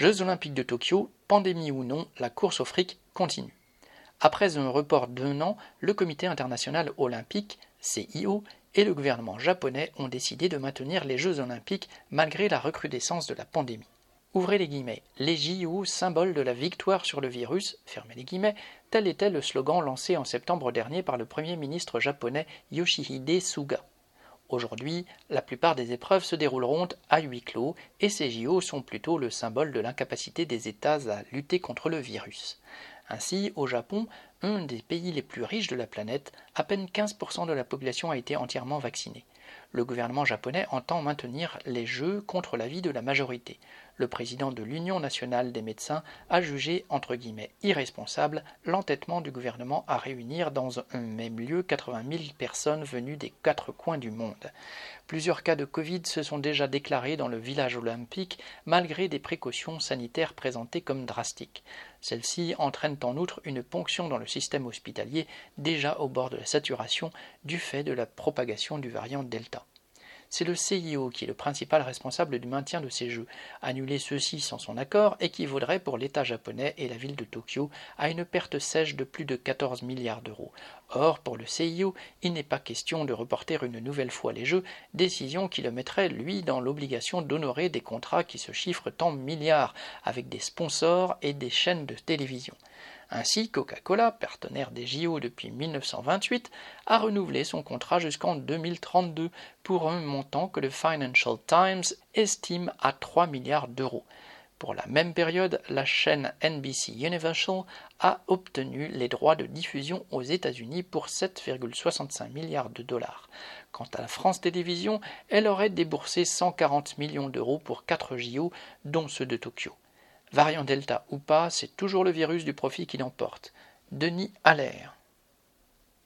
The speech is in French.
Jeux olympiques de Tokyo, pandémie ou non, la course au fric continue. Après un report d'un an, le Comité international olympique, CIO, et le gouvernement japonais ont décidé de maintenir les Jeux olympiques malgré la recrudescence de la pandémie. Ouvrez les guillemets. Les JO, symbole de la victoire sur le virus, fermez les guillemets, tel était le slogan lancé en septembre dernier par le Premier ministre japonais Yoshihide Suga. Aujourd'hui, la plupart des épreuves se dérouleront à huis clos et ces JO sont plutôt le symbole de l'incapacité des États à lutter contre le virus. Ainsi, au Japon, un des pays les plus riches de la planète, à peine 15% de la population a été entièrement vaccinée. Le gouvernement japonais entend maintenir les Jeux contre l'avis de la majorité. Le président de l'Union nationale des médecins a jugé entre guillemets irresponsable l'entêtement du gouvernement à réunir dans un même lieu 80 000 personnes venues des quatre coins du monde. Plusieurs cas de Covid se sont déjà déclarés dans le village olympique malgré des précautions sanitaires présentées comme drastiques. Celles-ci entraînent en outre une ponction dans le système hospitalier déjà au bord de la saturation du fait de la propagation du variant Delta. C'est le CIO qui est le principal responsable du maintien de ces jeux. Annuler ceux-ci sans son accord équivaudrait pour l'État japonais et la ville de Tokyo à une perte sèche de plus de 14 milliards d'euros. Or, pour le CIO, il n'est pas question de reporter une nouvelle fois les jeux, décision qui le mettrait, lui, dans l'obligation d'honorer des contrats qui se chiffrent en milliards avec des sponsors et des chaînes de télévision. Ainsi, Coca-Cola, partenaire des JO depuis 1928, a renouvelé son contrat jusqu'en 2032 pour un montant que le Financial Times estime à 3 milliards d'euros. Pour la même période, la chaîne NBC Universal a obtenu les droits de diffusion aux États-Unis pour 7,65 milliards de dollars. Quant à la France Télévisions, elle aurait déboursé 140 millions d'euros pour 4 JO, dont ceux de Tokyo. Variant Delta ou pas, c'est toujours le virus du profit qui l'emporte. Denis Allaire.